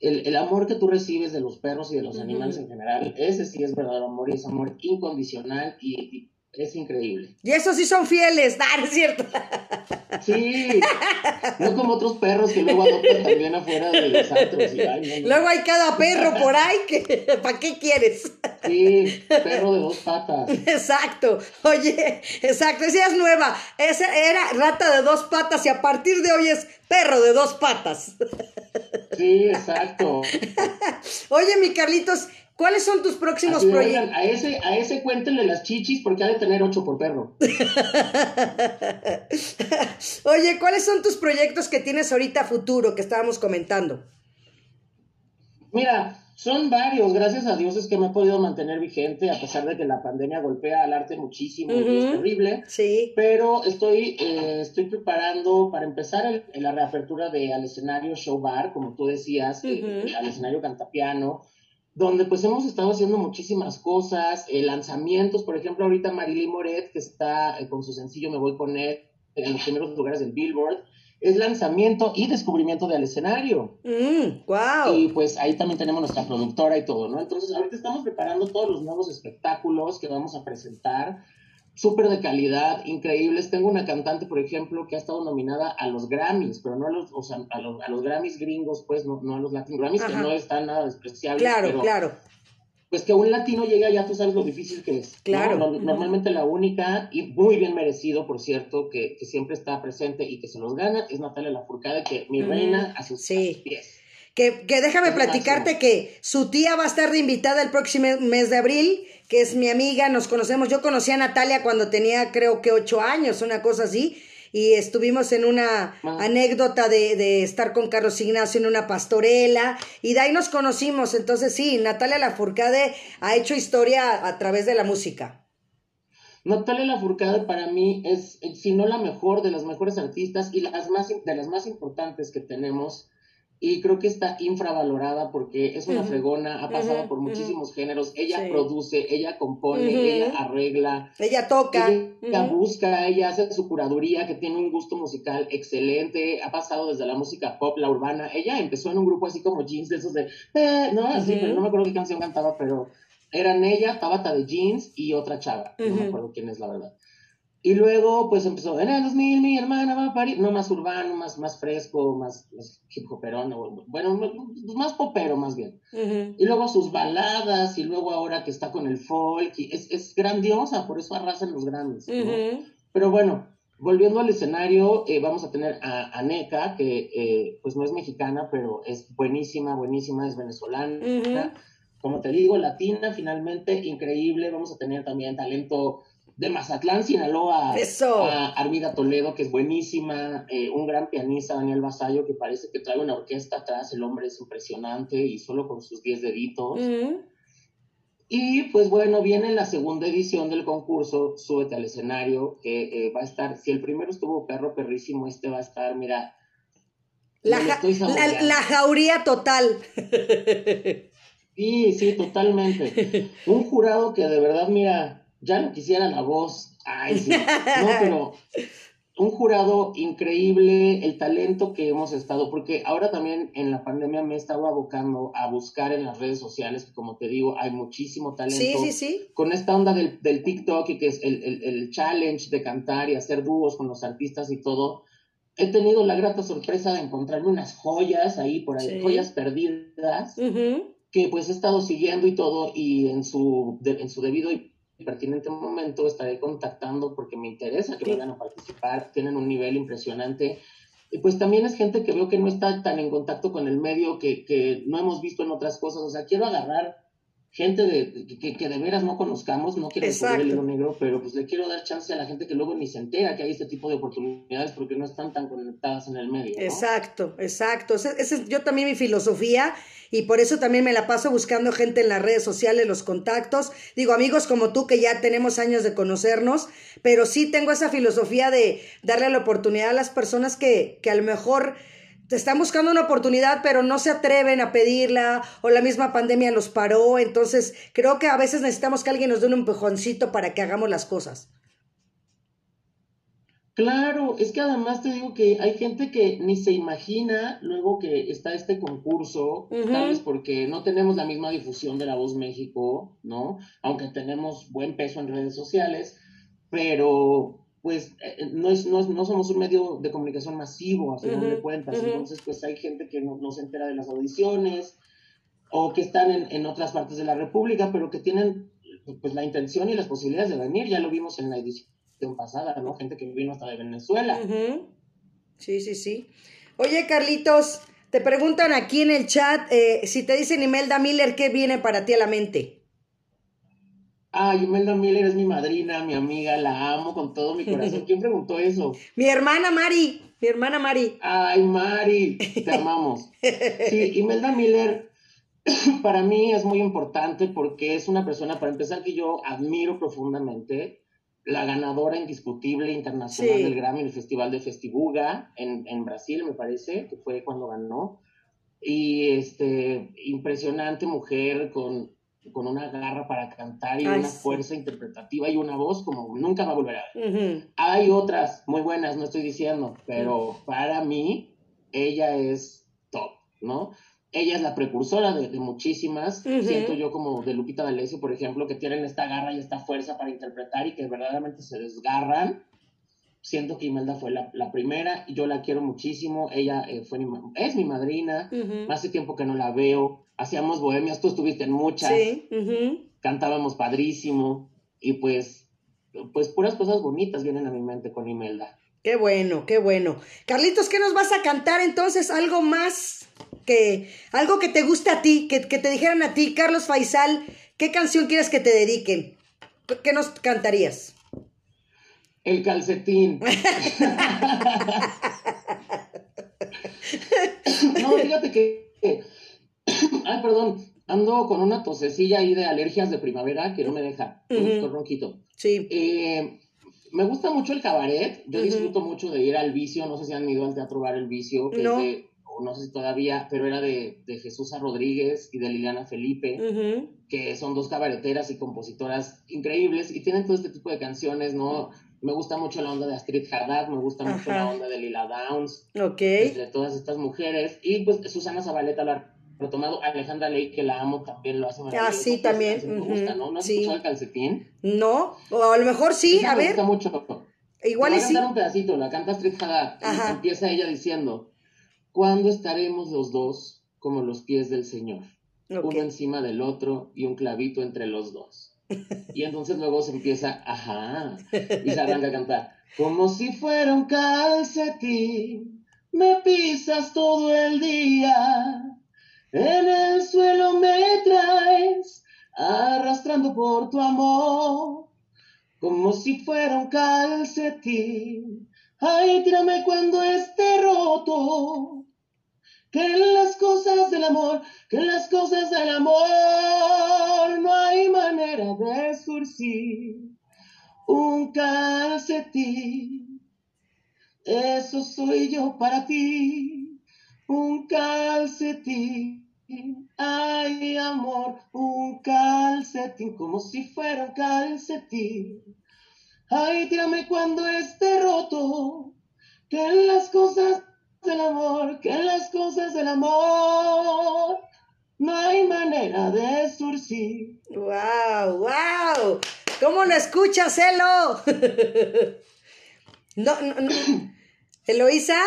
el, el amor que tú recibes de los perros y de los animales en general, ese sí es verdadero amor y es amor incondicional y es increíble. Y esos sí son fieles, ¿no es cierto? Sí, no como otros perros que luego adoptan también afuera de los antros. Luego hay cada perro por ahí que, ¿para qué quieres? Sí, perro de dos patas. Exacto, oye, exacto, esa es nueva, esa era rata de dos patas y a partir de hoy es perro de dos patas. Sí, exacto. Oye, mi Carlitos, ¿Cuáles son tus próximos proyectos? A ese, a ese cuéntenle las chichis porque ha de tener ocho por perro. Oye, ¿cuáles son tus proyectos que tienes ahorita futuro que estábamos comentando? Mira, son varios, gracias a Dios es que me he podido mantener vigente a pesar de que la pandemia golpea al arte muchísimo y es terrible. Sí. Pero estoy, eh, estoy preparando para empezar la reapertura de al escenario Show Bar, como tú decías, eh, al escenario Cantapiano donde pues hemos estado haciendo muchísimas cosas, eh, lanzamientos, por ejemplo, ahorita Marilyn Moret, que está eh, con su sencillo Me Voy con él en los primeros lugares del Billboard, es lanzamiento y descubrimiento del escenario. wow. Mm, y pues ahí también tenemos nuestra productora y todo, ¿no? Entonces ahorita estamos preparando todos los nuevos espectáculos que vamos a presentar súper de calidad, increíbles. Tengo una cantante, por ejemplo, que ha estado nominada a los Grammys, pero no a los, o sea, a los, a los Grammys gringos, pues, no, no a los Latin Grammys, que no están nada despreciables. Claro, claro. Pues que un latino llegue allá, tú sabes lo difícil que es. Claro. Normalmente la única, y muy bien merecido, por cierto, que, que, siempre está presente y que se los gana, es Natalia Lafourcade, que mi reina a sus pies. Que, que déjame platicarte que su tía va a estar de invitada el próximo mes de abril que es mi amiga, nos conocemos. Yo conocí a Natalia cuando tenía creo que ocho años, una cosa así, y estuvimos en una anécdota de, de, estar con Carlos Ignacio en una pastorela, y de ahí nos conocimos. Entonces sí, Natalia Lafourcade ha hecho historia a través de la música. Natalia Lafourcade para mí es, si no la mejor, de las mejores artistas y las más, de las más importantes que tenemos y creo que está infravalorada porque es una fregona, ha pasado por muchísimos géneros, ella produce, ella compone, ella arregla, ella toca, ella busca, ella hace su curaduría, que tiene un gusto musical excelente, ha pasado desde la música pop, la urbana, ella empezó en un grupo así como jeans de esos de, eh", no, así, pero no me acuerdo qué canción cantaba, pero eran ella, Tabata de jeans y otra chava, no me acuerdo quién es la verdad. Y luego, pues empezó, en el 2000 mi hermana va a parir, no más urbano, más, más fresco, más, hip hoperón, bueno, más popero más bien. Y luego sus baladas, y luego ahora que está con el folk, y es, es grandiosa, por eso arrasan los grandes. Pero bueno, volviendo al escenario, eh, vamos a tener a, a NECA, que eh, pues no es mexicana, pero es buenísima, buenísima, es venezolana. Como te digo, latina, finalmente, increíble. Vamos a tener también talento de Mazatlán, Sinaloa, Eso. a Armida Toledo, que es buenísima, eh, un gran pianista, Daniel Basayo, que parece que trae una orquesta atrás, el hombre es impresionante y solo con sus 10 deditos. Y pues bueno, viene la segunda edición del concurso, Súbete al escenario, que eh, va a estar, si el primero estuvo perro perrísimo, este va a estar, mira, La, ja- la jauría total. Sí, sí, totalmente. Un jurado que de verdad, mira, ya no quisiera la voz. Ay, sí. No, pero un jurado increíble, el talento que hemos estado, porque ahora también en la pandemia me he estado abocando a buscar en las redes sociales, que como te digo, hay muchísimo talento. Sí, sí, sí. Con esta onda del, del TikTok y que es el, el, el challenge de cantar y hacer dúos con los artistas y todo, he tenido la grata sorpresa de encontrarme unas joyas ahí por ahí, Sí. joyas perdidas que pues he estado siguiendo y todo y en su, de- en su debido y pertinente momento estaré contactando porque me interesa que vayan a participar, tienen un nivel impresionante. Y pues también es gente que veo que no está tan en contacto con el medio, que, que no hemos visto en otras cosas. O sea, quiero agarrar gente de, que, que de veras no conozcamos, no quiero descubrir el hilo negro, pero pues le quiero dar chance a la gente que luego ni se entera que hay este tipo de oportunidades porque no están tan conectadas en el medio. ¿no? Exacto, exacto. Esa es yo también mi filosofía y por eso también me la paso buscando gente en las redes sociales, los contactos. Digo, amigos como tú que ya tenemos años de conocernos, pero sí tengo esa filosofía de darle la oportunidad a las personas que, que a lo mejor están buscando una oportunidad, pero no se atreven a pedirla o la misma pandemia los paró. Entonces, creo que a veces necesitamos que alguien nos dé un empujoncito para que hagamos las cosas. Claro, es que además te digo que hay gente que ni se imagina luego que está este concurso, tal vez porque no tenemos la misma difusión de La Voz México, ¿no? Aunque tenemos buen peso en redes sociales, pero pues eh, no, es, no, es- no somos un medio de comunicación masivo, a Ujú, de cuentas, entonces pues hay gente que no, no se entera de las audiciones o que están en, en otras partes de la República, pero que tienen pues la intención y las posibilidades de venir, ya lo vimos en la edición pasada, ¿no? Gente que vino hasta de Venezuela. Sí, sí, sí. Oye, Carlitos, te preguntan aquí en el chat eh, si te dicen Imelda Miller, ¿qué viene para ti a la mente? Ay, Imelda Miller es mi madrina, mi amiga, la amo con todo mi corazón. ¿Quién preguntó eso? Mi hermana Mari, mi hermana Mari. Ay, Mari, te amamos. Sí, Imelda Miller para mí es muy importante porque es una persona, para empezar, que yo admiro profundamente, la ganadora indiscutible internacional Sí. del Grammy el Festival de Festibuga en, en Brasil, me parece, que fue cuando ganó. Y este, impresionante mujer con, con una garra para cantar y Ay, una sí. fuerza interpretativa y una voz como nunca va a volver a ver. Ujú. Hay otras muy buenas, no estoy diciendo, pero para mí ella es top, ¿no? Ella es la precursora de, de muchísimas, Ujú. siento yo como de Lupita D'Alessio, por ejemplo, que tienen esta garra y esta fuerza para interpretar y que verdaderamente se desgarran. Siento que Imelda fue la, la primera y yo la quiero muchísimo. Ella eh, fue mi es mi madrina. Hace tiempo que no la veo. Hacíamos bohemias, tú estuviste en muchas Sí. cantábamos padrísimo y pues, pues puras cosas bonitas vienen a mi mente con Imelda. Qué bueno, qué bueno. Carlitos, ¿qué nos vas a cantar entonces? Algo más que, algo que te guste a ti, que, que te dijeran a ti, Carlos Faisal, ¿qué canción quieres que te dediquen? ¿Qué- ¿Qué nos cantarías? El calcetín. no, fíjate que, ay, perdón, ando con una tosecilla ahí de alergias de primavera que no me deja, Ujú. un ronquito. Sí. Eh, me gusta mucho el cabaret, yo disfruto mucho de ir al vicio, no sé si han ido al Teatro Bar El Vicio, que No. es de, o no sé si todavía, pero era de, de Jesús Rodríguez y de Liliana Felipe. Que son dos cabareteras y compositoras increíbles y tienen todo este tipo de canciones, ¿no? Me gusta mucho la onda de Astrid Haddad, me gusta mucho la onda de Lila Downs, Ok. de todas estas mujeres. Y pues Susana Zabaleta lo ha retomado, Alejandra Ley, que la amo, también lo hace. Ah, sí, también, Me gusta, ¿no? ¿No has sí. escuchado el calcetín? No, o a lo mejor sí, Esa a me ver, gusta mucho. igual Te y voy a sí. cantar un pedacito, la canta Astrid Haddad. Ajá. Empieza ella diciendo, ¿cuándo estaremos los dos como los pies del Señor? Uno encima del otro y un clavito entre los dos. Y entonces luego se empieza, ajá, y se arranca a cantar. Como si fuera un calcetín, me pisas todo el día, en el suelo me traes, arrastrando por tu amor. como si fuera un calcetín. Ay, tírame cuando esté roto. Que en las cosas del amor, que en las cosas del amor no hay manera de surcir un calcetín. Eso soy yo para ti, un calcetín. Ay, amor, un calcetín, como si fuera un calcetín. Ay, tírame cuando esté roto, que en las cosas del amor, que en las cosas del amor no hay manera de surcir. ¡Wow! ¡Wow! ¿Cómo lo escuchas, Elo? no, no, no. Eloísa.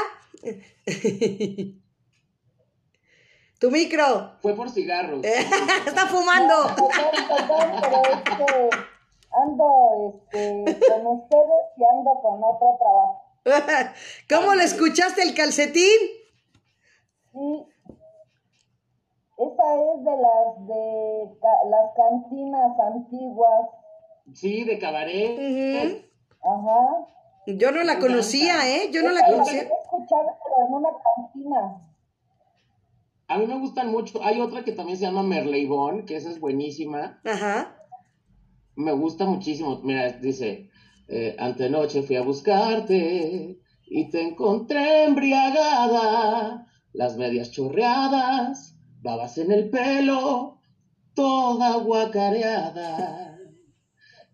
Tu micro. Fue por cigarros. Está fumando. ando este, con ustedes y ando con otro trabajo. ¿Cómo le escuchaste el calcetín? Sí. Esa es de las de las cantinas antiguas. Sí, de cabaret. Ajá. Yo no la conocía, ¿eh? Yo no la conocía. He escuchado, pero en una cantina. A mí me gustan mucho. Hay otra que también se llama Merleibón, que esa es buenísima. Ajá. Me gusta muchísimo. Mira, dice, eh, antenoche fui a buscarte y te encontré embriagada, las medias chorreadas, babas en el pelo, toda guacareada.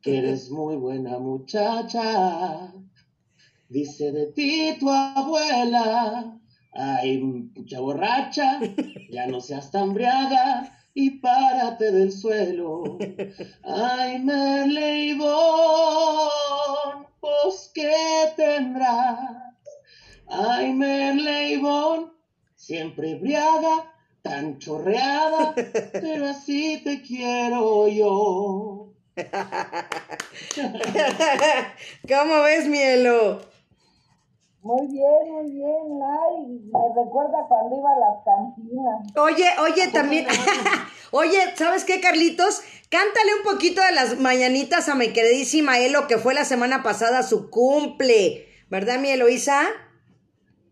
Que eres muy buena muchacha, dice de ti tu abuela Ay, mucha borracha, ya no seas tan briaga y párate del suelo. Ay, Merleibón, pues qué tendrás. Ay, Merleibón, siempre briaga, tan chorreada, pero así te quiero yo. ¿Cómo ves, Mielo? Muy bien, muy bien, Ay, me recuerda cuando iba a las cantinas. Oye, oye, también, oye, ¿sabes qué, Carlitos? Cántale un poquito de las mañanitas a mi queridísima Elo, que fue la semana pasada su cumple, ¿verdad, mi Eloísa?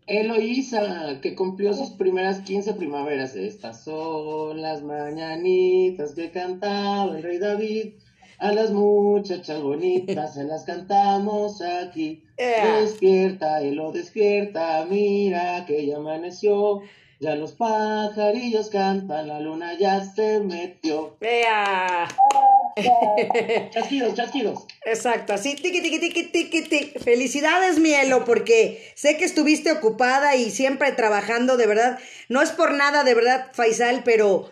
Eloísa, que cumplió sus primeras 15 primaveras. Estas son las mañanitas que cantaba el rey David. A las muchachas bonitas se las cantamos aquí. Despierta, y lo despierta, mira que ya amaneció. Ya los pajarillos cantan, la luna ya se metió. ¡Ea! chasquidos, chasquidos. Exacto, así, tiqui, tiqui, tiqui, tiqui, tiqui. Felicidades, Mielo, porque sé que estuviste ocupada y siempre trabajando, de verdad. No es por nada, de verdad, Faisal, pero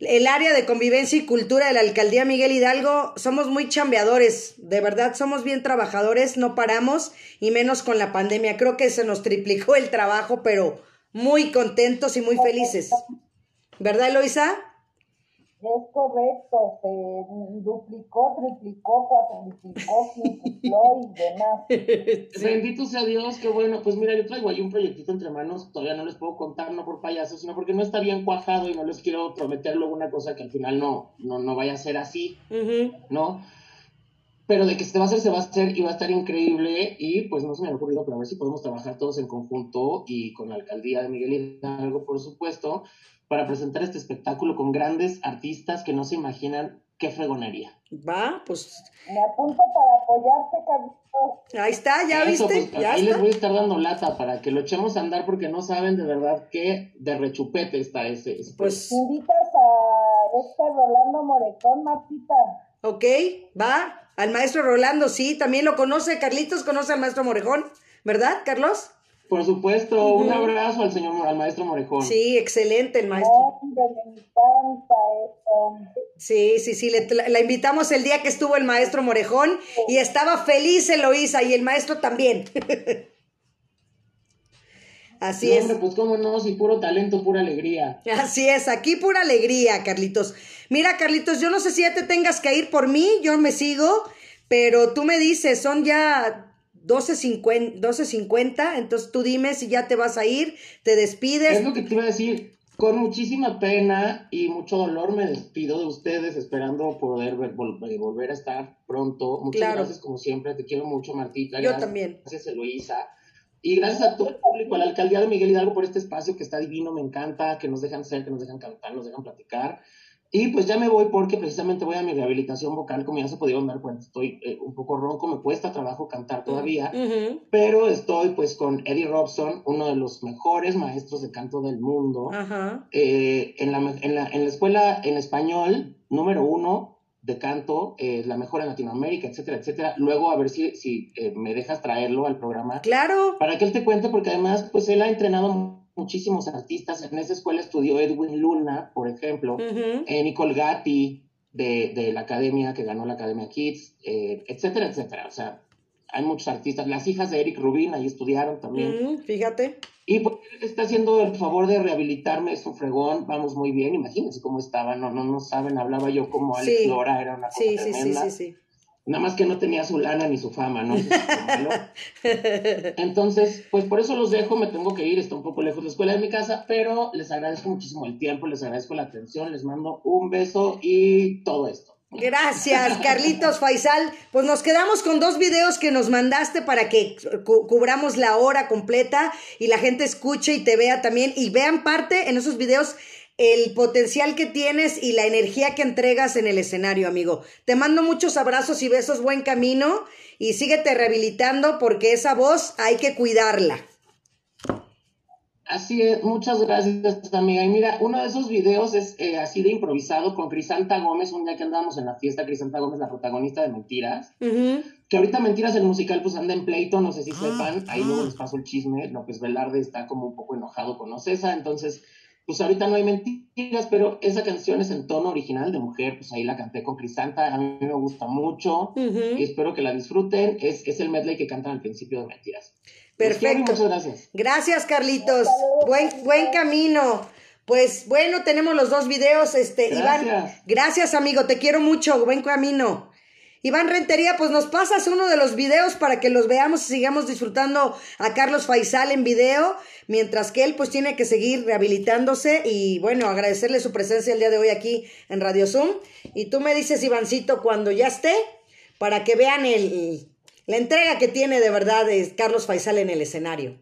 el área de convivencia y cultura de la alcaldía Miguel Hidalgo, somos muy chambeadores, de verdad somos bien trabajadores, no paramos y menos con la pandemia. Creo que se nos triplicó el trabajo, pero muy contentos y muy felices. ¿Verdad, Eloisa? Es correcto, se duplicó, triplicó, cuatriplicó, quintuplicó y demás. Bendito sea Dios, qué bueno. Pues mira, yo traigo ahí un proyectito entre manos, todavía no les puedo contar, no por payaso, sino porque no está bien cuajado y no les quiero prometer luego una cosa que al final no, no, no vaya a ser así, ¿no? Pero de que se va a hacer, se va a hacer y va a estar increíble y pues no se me ha ocurrido, pero a ver si podemos trabajar todos en conjunto y con la alcaldía de Miguel Hidalgo, por supuesto, para presentar este espectáculo con grandes artistas que no se imaginan qué fregonería. Va, pues. Me apunto para apoyarte, Carlitos. Ahí está, ya viste. Pues, ahí les voy a estar dando lata para que lo echemos a andar porque no saben de verdad qué de rechupete está ese. Pues. Invitas a este Rolando Moretón, Martita. Ok, va. Al maestro Rolando, sí, también lo conoce. Carlitos conoce al maestro Morejón, ¿verdad, Carlos? Por supuesto, un abrazo al señor, al maestro Morejón. Sí, excelente el maestro. me encanta eso. Sí, sí, sí, la, invitamos el día que estuvo el maestro Morejón y estaba feliz Eloísa y el maestro también. Así es. Hombre, pues cómo no, si puro talento, pura alegría. Así es, aquí pura alegría, Carlitos. Mira, Carlitos, yo no sé si ya te tengas que ir por mí, yo me sigo, pero tú me dices, son ya 12.50, 12.50, entonces tú dime si ya te vas a ir, te despides. Es lo que te iba a decir. Con muchísima pena y mucho dolor me despido de ustedes, esperando poder volver a estar pronto. Muchas gracias, como siempre. Te quiero mucho, Martita. Yo también. Gracias, Eloisa. Y gracias a todo el público, a la alcaldía de Miguel Hidalgo por este espacio que está divino, me encanta, que nos dejan ser, que nos dejan cantar, nos dejan platicar. Y pues ya me voy porque precisamente voy a mi rehabilitación vocal, como ya se pudieron dar cuenta, estoy eh, un poco ronco, me cuesta trabajo cantar todavía, pero estoy pues con Eddie Robson, uno de los mejores maestros de canto del mundo, eh, en, la, en, la, en, la, escuela en español número uno de canto, eh, la mejor en Latinoamérica, etcétera, etcétera. Luego a ver si, si me dejas traerlo al programa. Claro. Para que él te cuente, porque además pues él ha entrenado muchísimos artistas. En esa escuela estudió Edwin Luna, por ejemplo, eh, Nicole Gatti, de, la academia que ganó la Academia Kids, eh, etcétera, etcétera. O sea, hay muchos artistas. Las hijas de Eric Rubin ahí estudiaron también. fíjate. Y pues, está haciendo el favor de rehabilitarme, es un fregón, vamos muy bien, imagínense cómo estaba, no, no, no saben, hablaba yo como Alex Lora, era una cosa sí, tremenda. Sí, sí, sí, sí. Nada más que no tenía su lana ni su fama, ¿no? Entonces, pues por eso los dejo, me tengo que ir, está un poco lejos de la escuela de mi casa, pero les agradezco muchísimo el tiempo, les agradezco la atención, les mando un beso y todo esto. Gracias, Carlitos Faisal. Pues nos quedamos con dos videos que nos mandaste para que cubramos la hora completa y la gente escuche y te vea también y vean parte en esos videos el potencial que tienes y la energía que entregas en el escenario, amigo. Te mando muchos abrazos y besos, buen camino y síguete rehabilitando porque esa voz hay que cuidarla. Así es, muchas gracias, amiga. Y mira, uno de esos videos es eh, así de improvisado con Crisanta Gómez, un día que andábamos en la fiesta, Crisanta Gómez, la protagonista de Mentiras, que ahorita Mentiras, el musical, pues anda en pleito, no sé si sepan, ahí luego les paso el chisme, López Velarde está como un poco enojado con Ocesa, entonces pues ahorita no hay mentiras, pero esa canción es en tono original de mujer, pues ahí la canté con Crisanta, a mí me gusta mucho. Y espero que la disfruten, es, es el medley que cantan al principio de Mentiras. Perfecto. Muchas gracias. Gracias, Carlitos. Buen, buen camino. Pues bueno, tenemos los dos videos, este, gracias. Iván. Gracias, amigo, te quiero mucho, buen camino. Iván Rentería, pues nos pasas uno de los videos para que los veamos y sigamos disfrutando a Carlos Faisal en video, mientras que él pues tiene que seguir rehabilitándose y bueno, agradecerle su presencia el día de hoy aquí en Radio Zoom. Y tú me dices, Ivancito, cuando ya esté, para que vean el, la entrega que tiene de verdad Carlos Faisal en el escenario.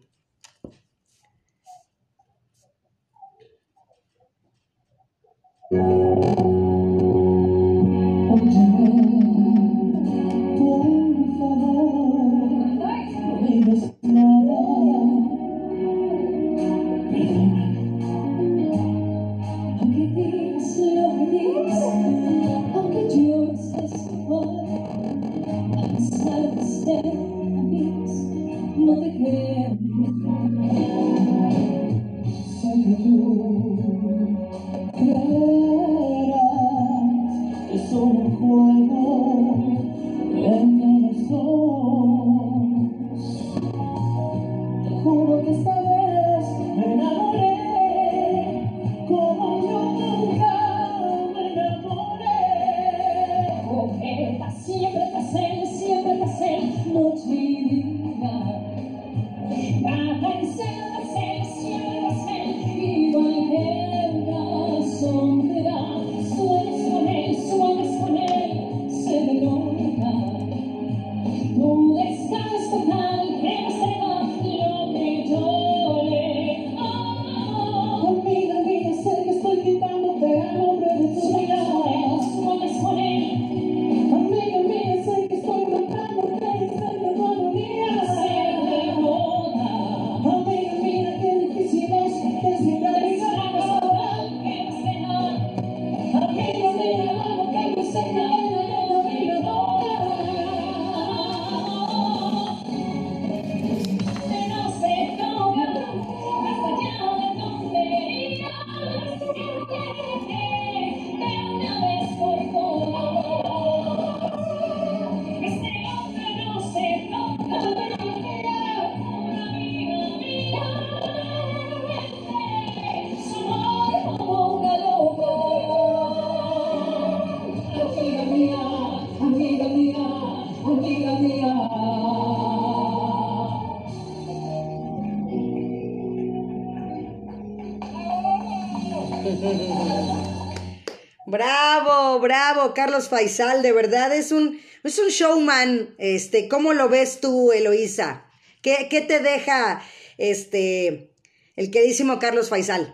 Bravo, bravo, Carlos Faisal, de verdad es un, es un showman. Este, ¿cómo lo ves tú, Eloísa? ¿Qué, ¿Qué, te deja este el queridísimo Carlos Faisal?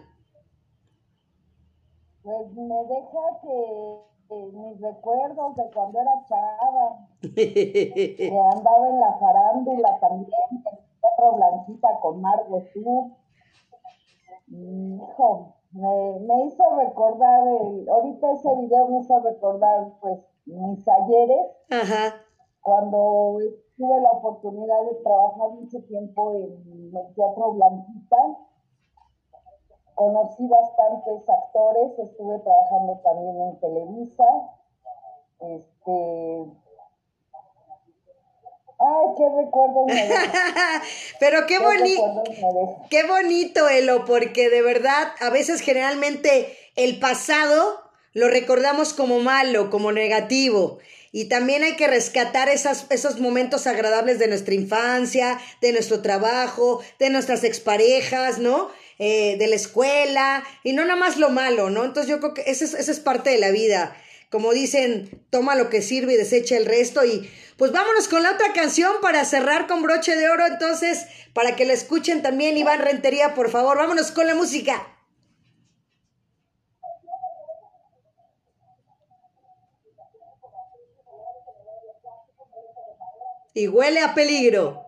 Pues me deja que mis recuerdos de cuando era chava, que andaba en la farándula también, perro blanquita con Margo tú. Hijo, me, me hizo recordar, el, ahorita ese video me hizo recordar pues mis ayeres, Ajá. cuando tuve la oportunidad de trabajar mucho tiempo en el Teatro Blanquita, conocí bastantes actores, estuve trabajando también en Televisa, este, Ay, qué recuerdos me Pero qué, bonito, qué bonito, Elo, porque de verdad, a veces generalmente el pasado lo recordamos como malo, como negativo. Y también hay que rescatar esas, esos momentos agradables de nuestra infancia, de nuestro trabajo, de nuestras exparejas, ¿no? Eh, de la escuela, y no nada más lo malo, ¿no? Entonces yo creo que esa es, esa es parte de la vida. Como dicen, toma lo que sirve y desecha el resto. Y pues vámonos con la otra canción para cerrar con broche de oro. Entonces, para que la escuchen también, Iván Rentería, por favor, vámonos con la música. Y huele a peligro.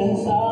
Yes, I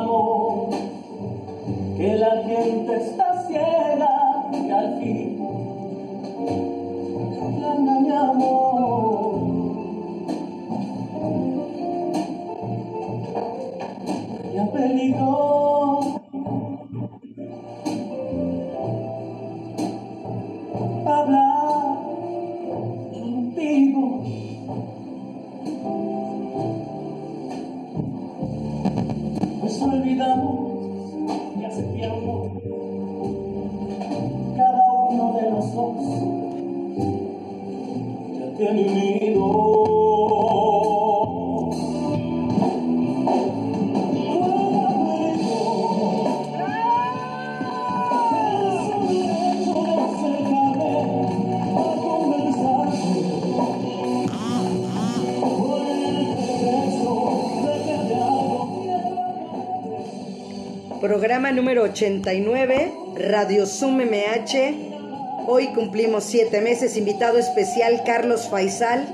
Programa número 89, Radio Zoom MH. Hoy cumplimos siete meses. Invitado especial Carlos Faisal.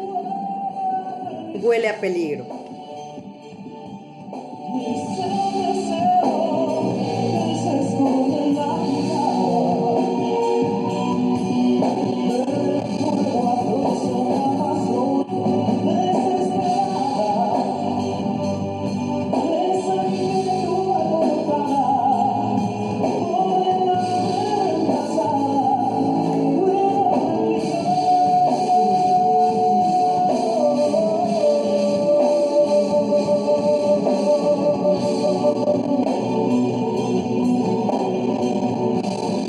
Huele a peligro.